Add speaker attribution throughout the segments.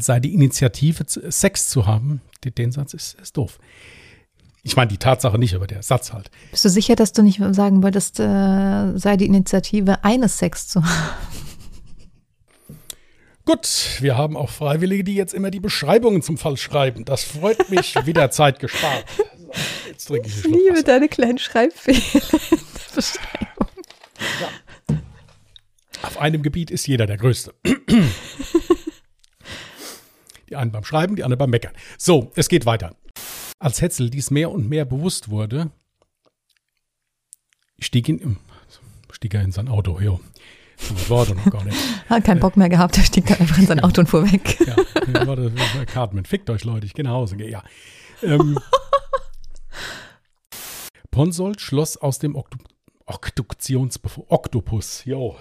Speaker 1: sei die Initiative, Sex zu haben. Den Satz ist, ist doof. Ich meine die Tatsache nicht, aber der Satz halt.
Speaker 2: Bist du sicher, dass du nicht sagen wolltest, äh, sei die Initiative, eines Sex zu haben?
Speaker 1: Gut, wir haben auch Freiwillige, die jetzt immer die Beschreibungen zum Fall schreiben. Das freut mich, wieder Zeit gespart.
Speaker 2: Jetzt trinke ich, ich liebe Wasser. deine kleinen Schreibfehler in der Beschreibung.
Speaker 1: Ja. Auf einem Gebiet ist jeder der Größte. die einen beim Schreiben, die anderen beim Meckern. So, es geht weiter. Als Hetzel dies mehr und mehr bewusst wurde, stieg, ihn, stieg er in sein Auto. Jo. Das Wort noch gar nicht.
Speaker 2: Hat keinen Bock mehr gehabt, er stieg dann einfach in sein Auto und fuhr weg.
Speaker 1: ja, warte, Cartman, fickt euch Leute, ich gehe nach Hause. Ja. Ähm, Ponsold schloss aus dem Oktu Obduktionsbefund. Oktopus, jo.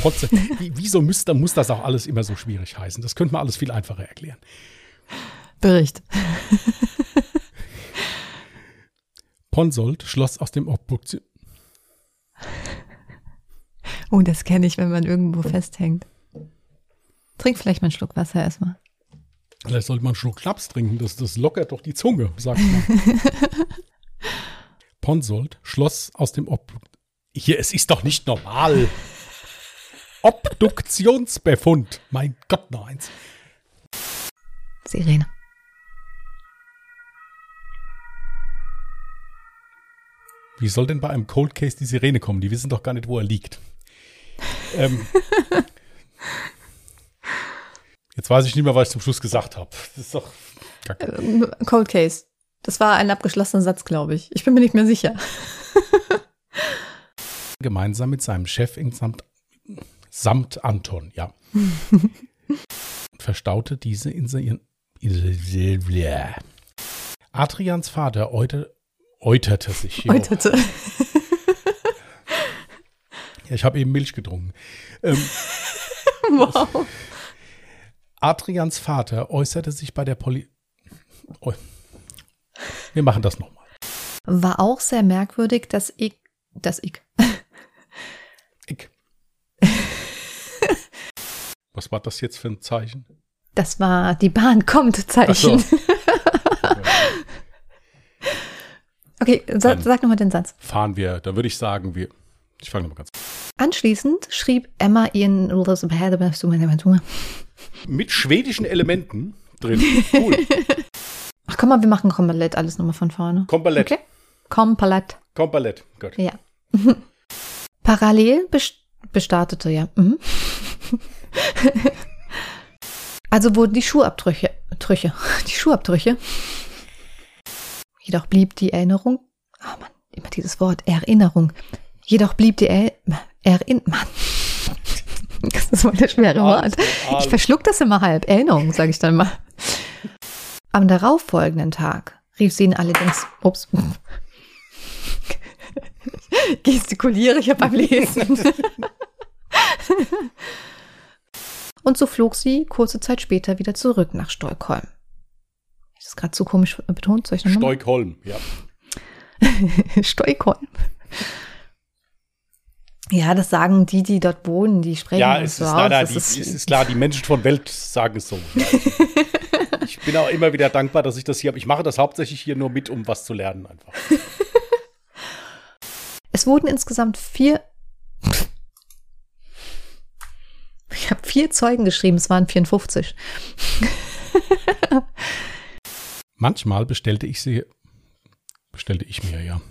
Speaker 1: Potze. Wieso müsste, muss das auch alles immer so schwierig heißen? Das könnte man alles viel einfacher erklären.
Speaker 2: Bericht.
Speaker 1: Ponsold schloss aus dem Obduktion.
Speaker 2: Oh, das kenne ich, wenn man irgendwo festhängt. Trink vielleicht mal einen Schluck Wasser erstmal.
Speaker 1: Vielleicht sollte man einen Schluck Schnaps trinken, das, das lockert doch die Zunge, sagt man. Ponsold schloss aus dem Ob Hier, es ist doch nicht normal. Obduktionsbefund. Mein Gott, noch eins.
Speaker 2: Sirene.
Speaker 1: Wie soll denn bei einem Cold Case die Sirene kommen? Die wissen doch gar nicht, wo er liegt. Ähm, jetzt weiß ich nicht mehr, was ich zum Schluss gesagt habe. Das ist doch
Speaker 2: kacke. Ähm, Cold Case. Das war ein abgeschlossener Satz, glaube ich. Ich bin mir nicht mehr sicher.
Speaker 1: Gemeinsam mit seinem Chef samt, samt Anton, ja. verstaute diese in seinen. Adrians Vater äuterte, äuterte sich.
Speaker 2: Äuterte.
Speaker 1: Ja, ich habe eben Milch getrunken. Ähm, wow. Adrians Vater äußerte sich bei der Poli. Oh. Wir machen das nochmal.
Speaker 2: War auch sehr merkwürdig, dass ich. Dass ich.
Speaker 1: Was war das jetzt für ein Zeichen?
Speaker 2: Das war die Bahn kommt Zeichen. So. okay, sa sag nochmal den Satz.
Speaker 1: Fahren wir, dann würde ich sagen, wir. Ich fange nochmal ganz.
Speaker 2: Anschließend schrieb Emma ihren
Speaker 1: mit schwedischen Elementen drin. Cool.
Speaker 2: Ach komm mal, wir machen Komplett alles nochmal von vorne.
Speaker 1: Komplett. Okay.
Speaker 2: Komplett.
Speaker 1: Komplett, gut.
Speaker 2: Ja. Parallel bestartete, ja. Mhm. also wurden die Schuhabdrücke, Trüche, die Schuhabdrücke. Jedoch blieb die Erinnerung, ah oh Mann, immer dieses Wort, Erinnerung. Jedoch blieb die er Erinnerung, Mann. Das ist mal das schwere Wort. Ich verschluck das immer halb. Erinnerung, sage ich dann mal. Am darauffolgenden Tag rief sie ihn allerdings, ups, gestikuliere ich beim Lesen. Und so flog sie kurze Zeit später wieder zurück nach Stockholm. Ist das gerade zu komisch betont? Soll ich
Speaker 1: noch Stockholm, ja.
Speaker 2: Stockholm. Ja, das sagen die, die dort wohnen, die sprechen
Speaker 1: ja, es so ist aus. Leider, die, ist, es ist klar, die Menschen von Welt sagen es so. ich bin auch immer wieder dankbar, dass ich das hier habe. Ich mache das hauptsächlich hier nur mit, um was zu lernen einfach.
Speaker 2: es wurden insgesamt vier Ich habe vier Zeugen geschrieben, es waren 54.
Speaker 1: Manchmal bestellte ich sie, bestellte ich mir, ja.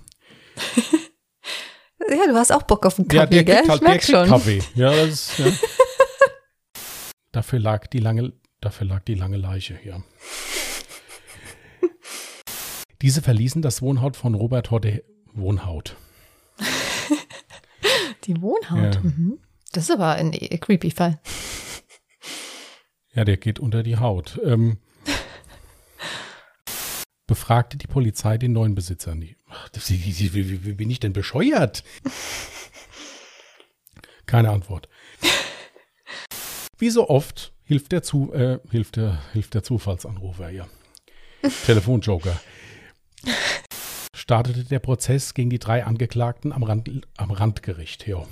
Speaker 2: Ja, du hast auch Bock auf einen Kaffee, ja, der gell? Halt, ich schon.
Speaker 1: Kaffee. Ja, das ja. dafür lag die lange, dafür lag die lange Leiche hier. Diese verließen das Wohnhaut von Robert Hodde Wohnhaut.
Speaker 2: die Wohnhaut? Ja. Mhm. Das ist aber ein creepy Fall.
Speaker 1: Ja, der geht unter die Haut. Ähm, befragte die Polizei den neuen Besitzer. Ach, wie, wie, wie bin ich denn bescheuert? Keine Antwort. Wie so oft hilft der, Zu, äh, hilft der, hilft der Zufallsanrufer ja. Telefonjoker. Startete der Prozess gegen die drei Angeklagten am, Rand, am Randgericht. Ja.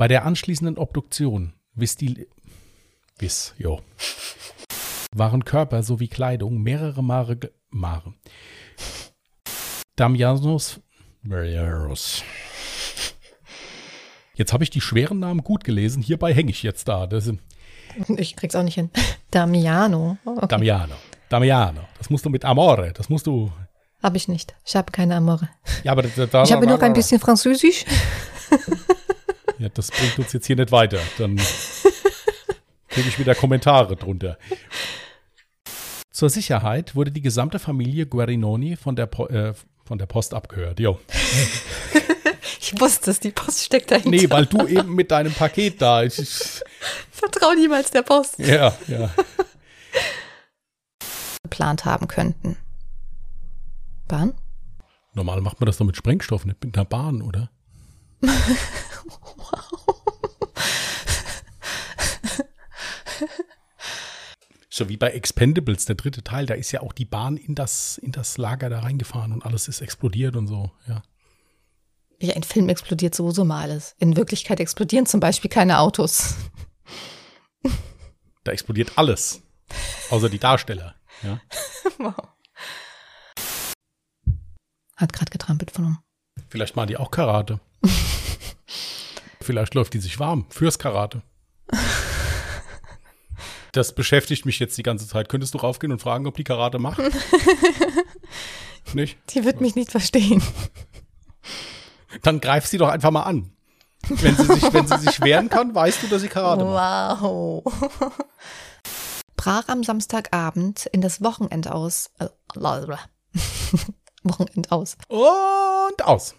Speaker 1: Bei der anschließenden Obduktion wies die Wiss, jo. Waren Körper sowie Kleidung mehrere Mare, Mare. Damianos. Jetzt habe ich die schweren Namen gut gelesen. Hierbei hänge ich jetzt da. Das
Speaker 2: Ich krieg's auch nicht hin. Damiano. Oh, Okay.
Speaker 1: Damiano. Damiano. Das musst du mit Amore. Das musst du.
Speaker 2: Habe ich nicht. Ich habe keine Amore.
Speaker 1: Ja, aber da, da,
Speaker 2: Ich habe noch ein bisschen Französisch.
Speaker 1: Ja, das bringt uns jetzt hier nicht weiter. Dann kriege ich wieder Kommentare drunter. Zur Sicherheit wurde die gesamte Familie Guarinoni von der, Po- äh, von der Post abgehört. Jo.
Speaker 2: Ich wusste es, die Post steckt dahinter.
Speaker 1: Nee, weil du eben mit deinem Paket da. Ich, ich,
Speaker 2: Vertrau niemals der Post.
Speaker 1: ja, ja.
Speaker 2: Geplant haben könnten. Bahn?
Speaker 1: Normal macht man das doch mit Sprengstoff, nicht mit einer Bahn, oder? So wie bei Expendables, der dritte Teil, da ist ja auch die Bahn in das, in das Lager da reingefahren und alles ist explodiert und so, ja.
Speaker 2: Ja, in Film explodiert sowieso mal alles. In Wirklichkeit explodieren zum Beispiel keine Autos.
Speaker 1: Da explodiert alles. Außer die Darsteller. Ja.
Speaker 2: Hat gerade getrampelt von um.
Speaker 1: Vielleicht machen die auch Karate. Vielleicht läuft die sich warm fürs Karate. Das beschäftigt mich jetzt die ganze Zeit. Könntest du raufgehen und fragen, ob die Karate macht? Nicht?
Speaker 2: Die wird mich nicht verstehen.
Speaker 1: Dann greif sie doch einfach mal an. Wenn sie sich, wenn sie sich wehren kann, weißt du, dass sie Karate macht.
Speaker 2: Wow. Brach am Samstagabend in das Wochenend aus. Äh, Wochenend aus.
Speaker 1: Und aus.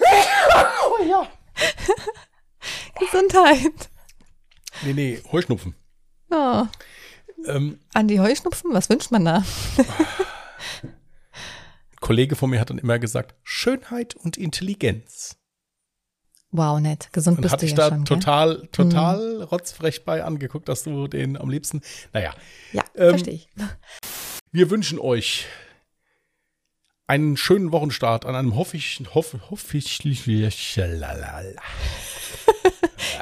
Speaker 1: oh ja.
Speaker 2: Gesundheit.
Speaker 1: Nee, nee, Heuschnupfen.
Speaker 2: Oh.
Speaker 1: Ähm,
Speaker 2: Andi Heuschnupfen, was wünscht man da?
Speaker 1: ein Kollege von mir hat dann immer gesagt, Schönheit und Intelligenz.
Speaker 2: Wow, nett. Gesund
Speaker 1: Und
Speaker 2: bist
Speaker 1: hatte
Speaker 2: du
Speaker 1: ich
Speaker 2: ja
Speaker 1: da
Speaker 2: schon, gell?
Speaker 1: total, total rotzfrech bei angeguckt, dass du den am liebsten. Naja,
Speaker 2: Ja,
Speaker 1: ähm,
Speaker 2: verstehe ich.
Speaker 1: wir wünschen euch einen schönen Wochenstart an einem hoffig, hoff, hoffig, lalala.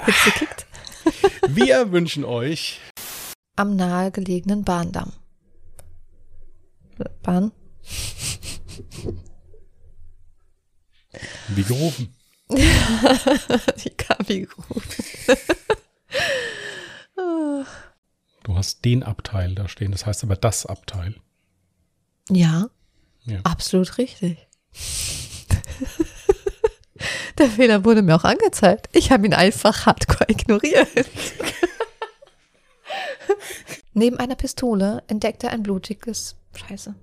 Speaker 2: Jetzt geklickt.
Speaker 1: Wir wünschen euch
Speaker 2: Am nahegelegenen Bahndamm. Bahn?
Speaker 1: wie gerufen.
Speaker 2: Die Kaffee gerufen.
Speaker 1: Du hast den Abteil da stehen, das heißt aber das Abteil.
Speaker 2: Ja,
Speaker 1: Ja.
Speaker 2: absolut richtig. Der Fehler wurde mir auch angezeigt. Ich habe ihn einfach hardcore ignoriert. Neben einer Pistole entdeckte er ein blutiges Scheiße.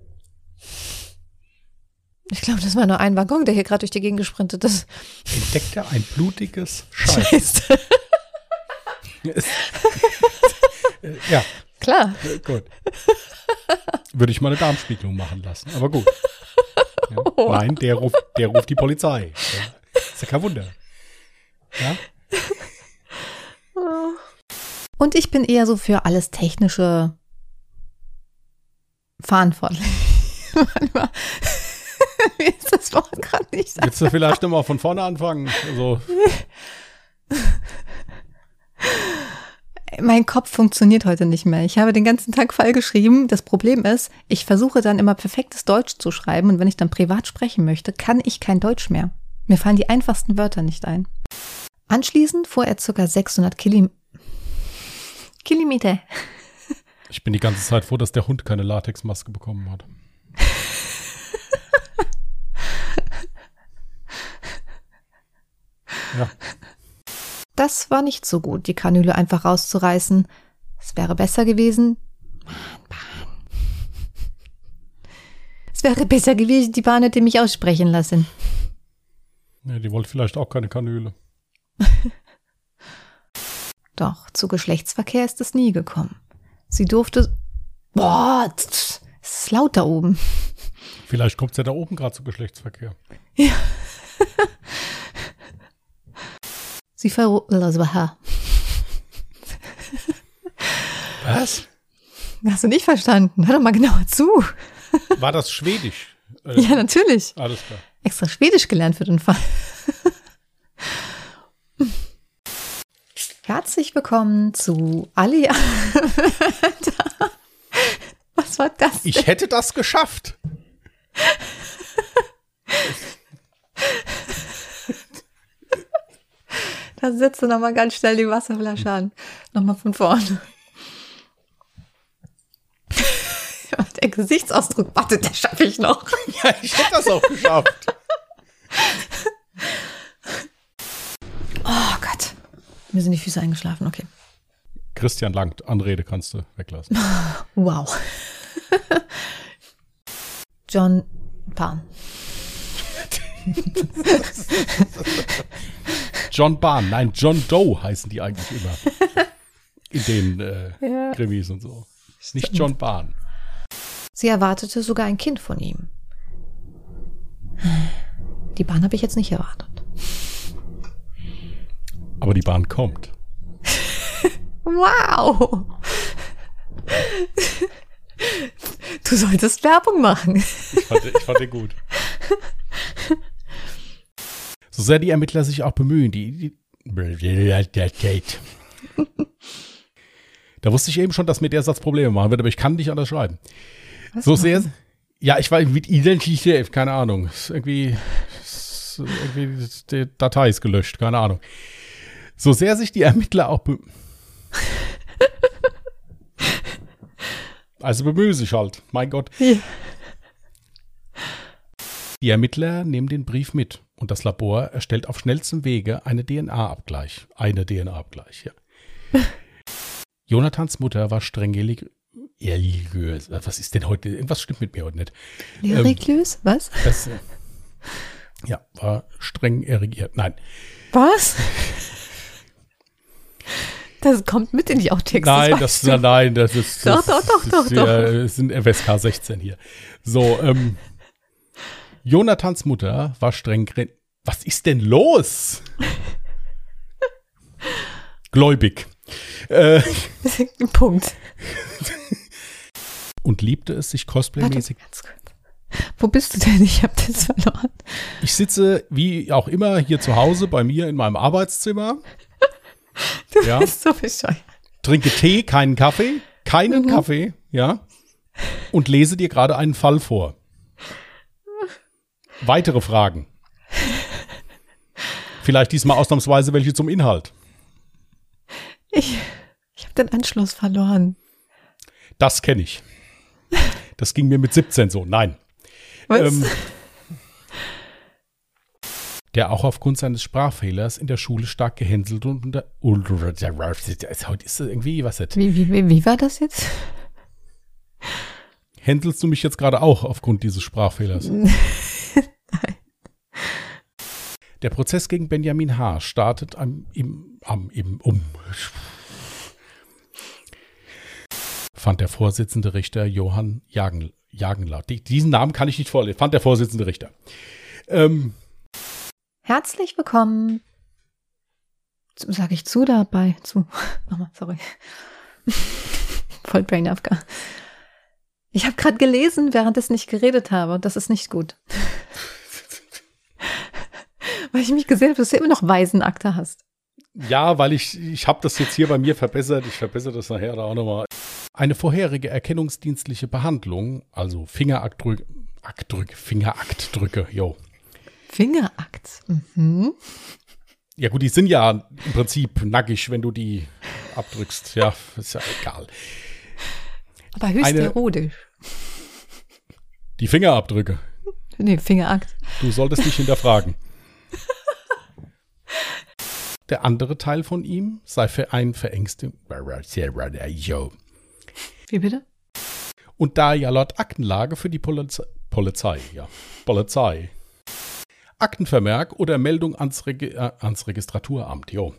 Speaker 2: Ich glaube, das war nur ein Waggon, der hier gerade durch die Gegend gesprintet ist.
Speaker 1: Entdeckt er ein blutiges Scheiß.
Speaker 2: Scheiße.
Speaker 1: Äh, ja,
Speaker 2: Klar.
Speaker 1: gut. Würde ich mal eine Darmspiegelung machen lassen, aber gut. Ja. Nein, der ruft, der ruft die Polizei. Ja. Ist ja kein Wunder. Ja?
Speaker 2: Und ich bin eher so für alles technische verantwortlich. Mir ist das Wort gerade nicht
Speaker 1: Willst du vielleicht nochmal von vorne anfangen? Also,
Speaker 2: Mein Kopf funktioniert heute nicht mehr. Ich habe den ganzen Tag Fall geschrieben. Das Problem ist, ich versuche dann immer perfektes Deutsch zu schreiben und wenn ich dann privat sprechen möchte, kann ich kein Deutsch mehr. Mir fallen die einfachsten Wörter nicht ein. Anschließend fuhr er ca. 600 Kilim Kilometer.
Speaker 1: ich bin die ganze Zeit froh, dass der Hund keine Latexmaske bekommen hat. Ja,
Speaker 2: Das war nicht so gut, die Kanüle einfach rauszureißen. Es wäre besser gewesen. Bahn, Bahn. Es wäre besser gewesen, die Bahn hätte mich aussprechen lassen.
Speaker 1: ja die wollte vielleicht auch keine Kanüle.
Speaker 2: Doch, zu Geschlechtsverkehr ist es nie gekommen. Sie durfte. Boah, es ist laut da oben.
Speaker 1: Vielleicht kommt es ja da oben gerade zu Geschlechtsverkehr.
Speaker 2: Sie ver.
Speaker 1: Was?
Speaker 2: Hast du nicht verstanden? Hör doch mal genauer zu.
Speaker 1: War das Schwedisch?
Speaker 2: Ja, natürlich.
Speaker 1: Alles klar.
Speaker 2: Extra Schwedisch gelernt für den Fall. Herzlich willkommen zu Ali. Was war das?
Speaker 1: Ich hätte das geschafft.
Speaker 2: Setzt du nochmal ganz schnell die Wasserflasche an. Nochmal von vorne. Der Gesichtsausdruck, warte, das schaffe ich noch.
Speaker 1: Ja, ich hätte das auch geschafft.
Speaker 2: Oh Gott. Mir sind die Füße eingeschlafen, okay.
Speaker 1: Christian langt. Anrede kannst du weglassen.
Speaker 2: Wow. John Pan.
Speaker 1: John Bahn. Nein, John Doe heißen die eigentlich immer. In den äh,
Speaker 2: Ja.
Speaker 1: Krimis und so. Nicht John Bahn.
Speaker 2: Sie erwartete sogar ein Kind von ihm. Die Bahn habe ich jetzt nicht erwartet.
Speaker 1: Aber die Bahn kommt.
Speaker 2: Wow! Du solltest Werbung machen.
Speaker 1: Ich fand, ich fand den gut. So sehr die Ermittler sich auch bemühen, die. die da wusste ich eben schon, dass mir der Satz Probleme machen wird, aber ich kann nicht anders schreiben.
Speaker 2: Was
Speaker 1: So sehr. Ja, ich weiß, mit Identität, keine Ahnung. Ist irgendwie, ist irgendwie die Datei ist gelöscht, keine Ahnung. So sehr sich die Ermittler auch Also bemühen sich halt, mein Gott.
Speaker 2: Ja.
Speaker 1: Die Ermittler nehmen den Brief mit und das Labor erstellt auf schnellstem Wege eine DNA-Abgleich. Eine DNA-Abgleich, ja. Jonathans Mutter war streng relig- religiös. Was ist denn heute? Irgendwas stimmt mit mir heute nicht.
Speaker 2: Lyriklös? Was?
Speaker 1: Das, ja, war streng erregiert. Nein.
Speaker 2: Was? Das kommt mit in die Outtakes.
Speaker 1: Nein, das,
Speaker 2: du.
Speaker 1: nein, das ist.
Speaker 2: Doch,
Speaker 1: das,
Speaker 2: doch, doch,
Speaker 1: das
Speaker 2: doch,
Speaker 1: ist, Ja, sind FSK 16 hier. So, ähm, Jonathans Mutter war streng. re- Was ist denn los? Gläubig. Äh,
Speaker 2: Punkt.
Speaker 1: und liebte es, sich cosplaymäßig.
Speaker 2: Wo bist du denn? Ich habe das verloren.
Speaker 1: Ich sitze wie auch immer hier zu Hause bei mir in meinem Arbeitszimmer.
Speaker 2: Du
Speaker 1: Ja.
Speaker 2: bist so bescheuert.
Speaker 1: trinke Tee, keinen Kaffee, keinen
Speaker 2: Mhm.
Speaker 1: Kaffee, ja, und lese dir gerade einen Fall vor. Weitere Fragen. Vielleicht diesmal ausnahmsweise welche zum Inhalt.
Speaker 2: Ich, ich habe den Anschluss verloren.
Speaker 1: Das kenne ich. Das ging mir mit 17 so. Nein.
Speaker 2: Was?
Speaker 1: Ähm, der auch aufgrund seines Sprachfehlers in der Schule stark gehänselt und unter. Heute ist das irgendwie, was jetzt?
Speaker 2: wie, wie, wie, wie war das jetzt?
Speaker 1: Hänselst du mich jetzt gerade auch aufgrund dieses Sprachfehlers? Der Prozess gegen Benjamin H. startet am, im, am, im, um. Fand der Vorsitzende Richter Johann Jagen, Jagenler. Die, diesen Namen kann ich nicht vorlesen. Fand der Vorsitzende Richter. Ähm,
Speaker 2: Herzlich willkommen. Sage ich zu dabei? Zu. Nochmal, sorry. Voll Brain AFK. Ich habe gerade gelesen, während ich nicht geredet habe. Das ist nicht gut. Weil ich mich gesehen habe, dass du immer noch Waisenakte hast.
Speaker 1: ja, weil ich, ich habe das jetzt hier bei mir verbessert. Ich verbessere das nachher da auch nochmal. Eine vorherige erkennungsdienstliche Behandlung, also Fingerabdrücke, Aktdrück, Fingeraktdrücke, jo.
Speaker 2: Fingerakt. Mhm.
Speaker 1: Ja gut, die sind ja im Prinzip nackig, wenn du die abdrückst. Ja, ist ja egal.
Speaker 2: Aber höchst
Speaker 1: Eine-
Speaker 2: erotisch.
Speaker 1: Die Fingerabdrücke.
Speaker 2: Nee, Fingerakt.
Speaker 1: Du solltest dich hinterfragen. Der andere Teil von ihm sei für ein verängstigt.
Speaker 2: Wie bitte?
Speaker 1: Und da ja laut Aktenlage für die Polizei, Polizei, ja, Polizei, Aktenvermerk oder Meldung ans, Regi äh, ans Registraturamt, jo.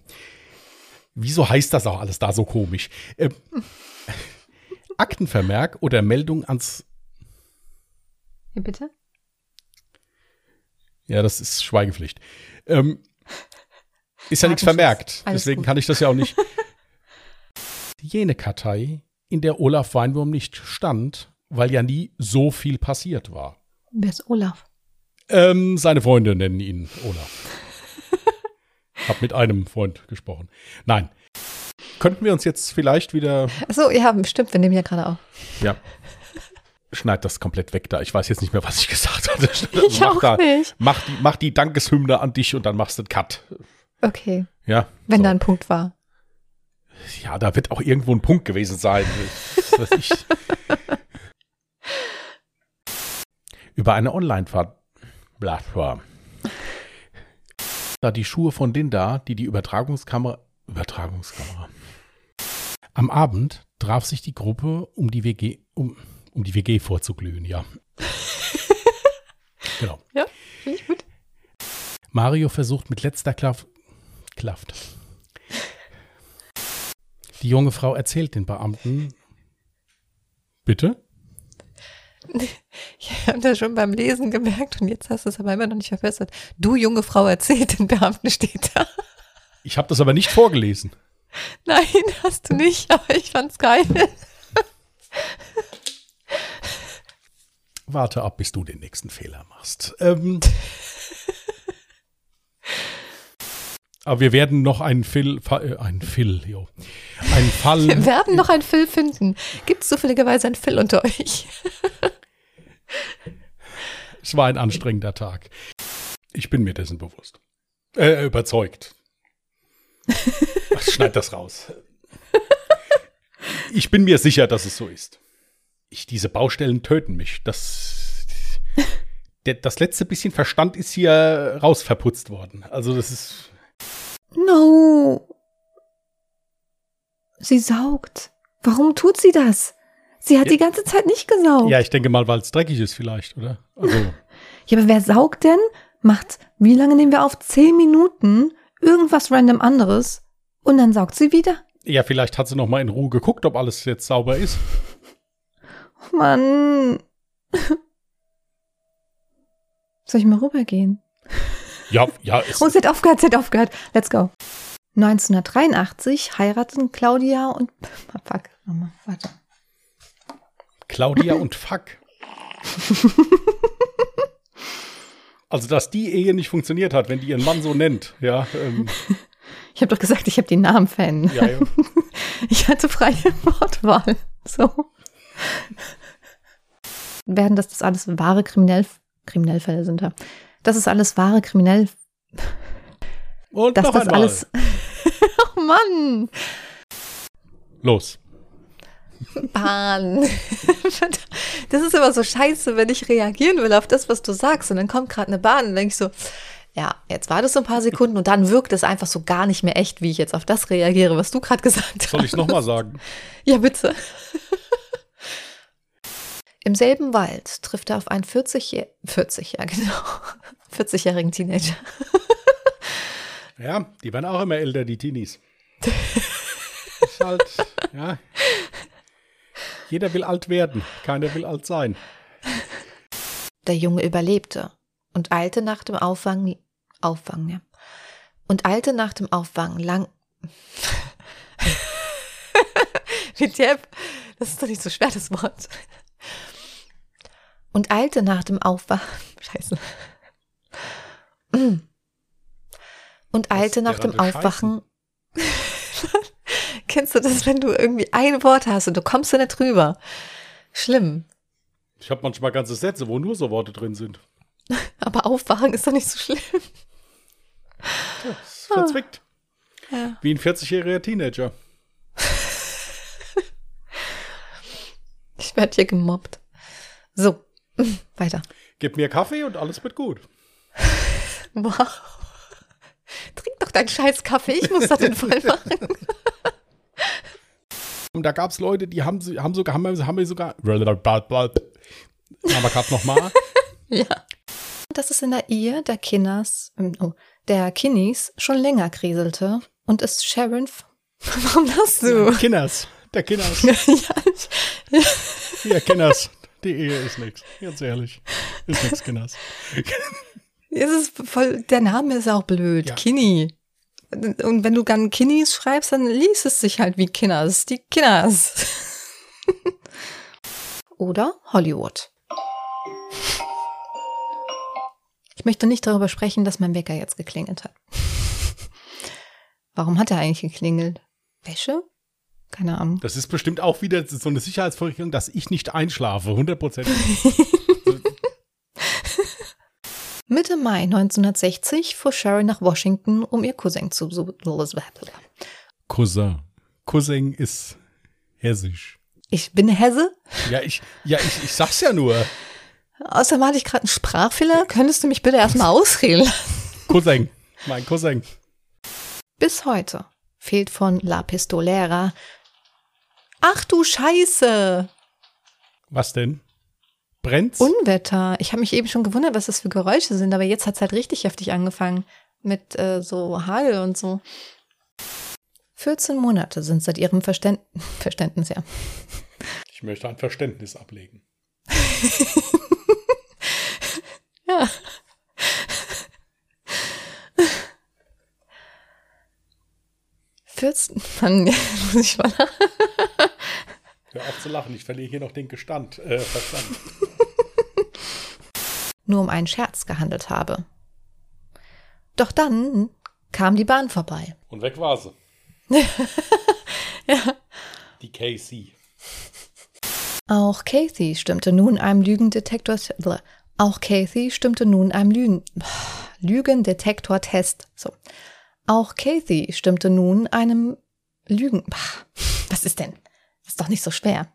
Speaker 1: Wieso heißt das auch alles da so komisch? Ähm, Aktenvermerk oder Meldung ans,
Speaker 2: Wie bitte?
Speaker 1: ja, das ist Schweigepflicht. Ähm, ist ja nichts vermerkt,
Speaker 2: Alles
Speaker 1: deswegen
Speaker 2: gut.
Speaker 1: kann ich das ja auch nicht. Jene Kartei, in der Olaf Weinwurm nicht stand, weil ja nie so viel passiert war.
Speaker 2: Wer ist Olaf?
Speaker 1: Ähm, seine Freunde nennen ihn Olaf. Hab mit einem Freund gesprochen. Nein. könnten wir uns jetzt vielleicht wieder.
Speaker 2: Achso, ja, stimmt, wir nehmen ja gerade auf.
Speaker 1: Ja. Schneid das komplett weg da. Ich weiß jetzt nicht mehr, was ich gesagt hatte.
Speaker 2: Ich
Speaker 1: mach
Speaker 2: auch
Speaker 1: da,
Speaker 2: nicht.
Speaker 1: Mach die, mach die Dankeshymne an dich und dann machst du einen Cut.
Speaker 2: Okay,
Speaker 1: Ja.
Speaker 2: wenn
Speaker 1: so.
Speaker 2: da ein Punkt war.
Speaker 1: Ja, da wird auch irgendwo ein Punkt gewesen sein. Über eine Online-Plattform. Da die Schuhe von Linda, die die Übertragungskamera. Übertragungskamera. Am Abend traf sich die Gruppe, um die WG, um, um die WG vorzuglühen, ja. genau.
Speaker 2: Ja, finde ich gut.
Speaker 1: Mario versucht mit letzter Klaff, Kraft. Die junge Frau erzählt den Beamten. Bitte?
Speaker 2: Ich habe das schon beim Lesen gemerkt und jetzt hast du es aber immer noch nicht verbessert. Du, junge Frau, erzählt den Beamten, steht da.
Speaker 1: Ich habe das aber nicht vorgelesen.
Speaker 2: Nein, hast du nicht, aber ich fand's geil.
Speaker 1: Warte ab, bis du den nächsten Fehler machst. Ähm, aber wir werden noch einen Phil, äh, einen Phil, jo. Einen Fall.
Speaker 2: Wir werden noch einen Phil finden. Gibt es zufälligerweise einen Phil unter euch?
Speaker 1: Es war ein anstrengender Tag. Ich bin mir dessen bewusst. Äh, überzeugt. Ach, schneid das raus. Ich bin mir sicher, dass es so ist. Ich, diese Baustellen töten mich. Das, das letzte bisschen Verstand ist hier rausverputzt worden. Also das ist.
Speaker 2: No. Sie saugt. Warum tut sie das? Sie hat
Speaker 1: Ja.
Speaker 2: die ganze Zeit nicht gesaugt.
Speaker 1: Ja, ich denke mal, weil es dreckig ist vielleicht, oder? Also,
Speaker 2: Ja, aber wer saugt denn? Macht, wie lange nehmen wir auf? Zehn Minuten irgendwas random anderes und dann saugt sie wieder?
Speaker 1: ja, vielleicht hat sie noch mal in Ruhe geguckt, ob alles jetzt sauber ist.
Speaker 2: Oh Mann. Soll ich mal rübergehen?
Speaker 1: Ja, ja, es,
Speaker 2: Oh, sie hat aufgehört, sie hat aufgehört. Let's go. 1983 heirateten Claudia und. Fuck, Mama, warte.
Speaker 1: Claudia und Fuck. Also, dass die Ehe nicht funktioniert hat, wenn die ihren Mann so nennt, ja. Ähm,
Speaker 2: Ich habe doch gesagt, ich habe die Namen Fan.
Speaker 1: ja, ja.
Speaker 2: Ich hatte freie Wortwahl. So. Werden, dass das alles wahre Kriminell Kriminellfälle sind. Ja. Das ist alles wahre Kriminell.
Speaker 1: Und
Speaker 2: Dass
Speaker 1: noch
Speaker 2: das
Speaker 1: einmal.
Speaker 2: alles. oh Mann!
Speaker 1: Los.
Speaker 2: Bahn. Das ist immer so scheiße, wenn ich reagieren will auf das, was du sagst. Und dann kommt gerade eine Bahn und dann denke ich so, ja, jetzt war das so ein paar Sekunden und dann wirkt es einfach so gar nicht mehr echt, wie ich jetzt auf das reagiere, was du gerade gesagt hast.
Speaker 1: Soll ich es nochmal sagen?
Speaker 2: Ja, bitte. Im selben Wald trifft er auf einen 40 40, ja genau, 40-jährigen Teenager.
Speaker 1: Ja, die werden auch immer älter, die Teenies. ist halt, ja. Jeder will alt werden, keiner will alt sein.
Speaker 2: Der Junge überlebte und eilte nach dem Auffangen, Auffangen, ja. Und eilte nach dem Auffangen lang. Viteb, das ist doch nicht so schwer, das Wort. Und eilte nach dem Aufwachen. Scheiße. Und eilte nach dem
Speaker 1: das
Speaker 2: Aufwachen. Kennst du das, wenn du irgendwie ein Wort hast und du kommst da nicht drüber? Schlimm.
Speaker 1: Ich habe manchmal ganze Sätze, wo nur so Worte drin sind.
Speaker 2: Aber Aufwachen ist doch nicht so schlimm.
Speaker 1: Das ist verzwickt.
Speaker 2: Ja.
Speaker 1: Wie ein 40-jähriger Teenager.
Speaker 2: Ich werde hier gemobbt. So, weiter.
Speaker 1: Gib mir Kaffee und alles wird gut.
Speaker 2: Wow. Trink doch deinen scheiß Kaffee, ich muss das denn voll machen.
Speaker 1: Und da gab es Leute, die haben, haben sogar, haben, haben sogar. Wir gerade nochmal.
Speaker 2: Ja. Dass es in der Ehe der Kinners, ähm, oh, der Kinnies schon länger kriselte und es Sharon. Warum lachst du?
Speaker 1: Kinners. Der Kinners.
Speaker 2: ja, ich,
Speaker 1: Hier, Kinners. Die Ehe ist nix. Ganz ehrlich. Ist nix, Kinners.
Speaker 2: es ist voll, der Name ist auch blöd.
Speaker 1: Ja.
Speaker 2: Kinny. Und wenn du dann Kinnies schreibst, dann liest es sich halt wie Kinners. Die Kinners. Oder Hollywood. Ich möchte nicht darüber sprechen, dass mein Wecker jetzt geklingelt hat. Warum hat er eigentlich geklingelt? Wäsche? Keine Ahnung.
Speaker 1: Das ist bestimmt auch wieder so eine Sicherheitsvorrichtung, dass ich nicht einschlafe. 100 Prozent.
Speaker 2: Mitte Mai 1960 fuhr Sherry nach Washington, um ihr Cousin zu besuchen.
Speaker 1: Cousin. Cousin ist hessisch.
Speaker 2: Ich bin Hesse.
Speaker 1: Ja, ich, ja, ich, ich sag's ja nur.
Speaker 2: Außerdem hatte ich gerade einen Sprachfehler. Könntest du mich bitte erstmal ausreden lassen?
Speaker 1: Cousin. Mein Cousin.
Speaker 2: Bis heute fehlt von La Pistolera. Ach du Scheiße!
Speaker 1: Was denn? Brennt's?
Speaker 2: Unwetter. Ich habe mich eben schon gewundert, was das für Geräusche sind, aber jetzt hat's halt richtig heftig angefangen. Mit äh, so Hagel und so. 14 Monate sind seit ihrem Verständ Verständnis, ja.
Speaker 1: Ich möchte ein Verständnis ablegen.
Speaker 2: ja. 14, Mann, muss ich mal.
Speaker 1: Hör auf zu lachen, ich verliere hier noch den Gestand, äh, Verstand.
Speaker 2: Nur um einen Scherz gehandelt habe. Doch dann kam die Bahn vorbei.
Speaker 1: Und weg war sie.
Speaker 2: ja.
Speaker 1: Die Casey.
Speaker 2: Auch Kathy stimmte nun einem Lügendetektor. Auch Kathy stimmte nun einem Lügen, Lügendetektor-Test. So. Auch Kathy stimmte nun einem Lügen. Was ist denn? Ist doch nicht so schwer.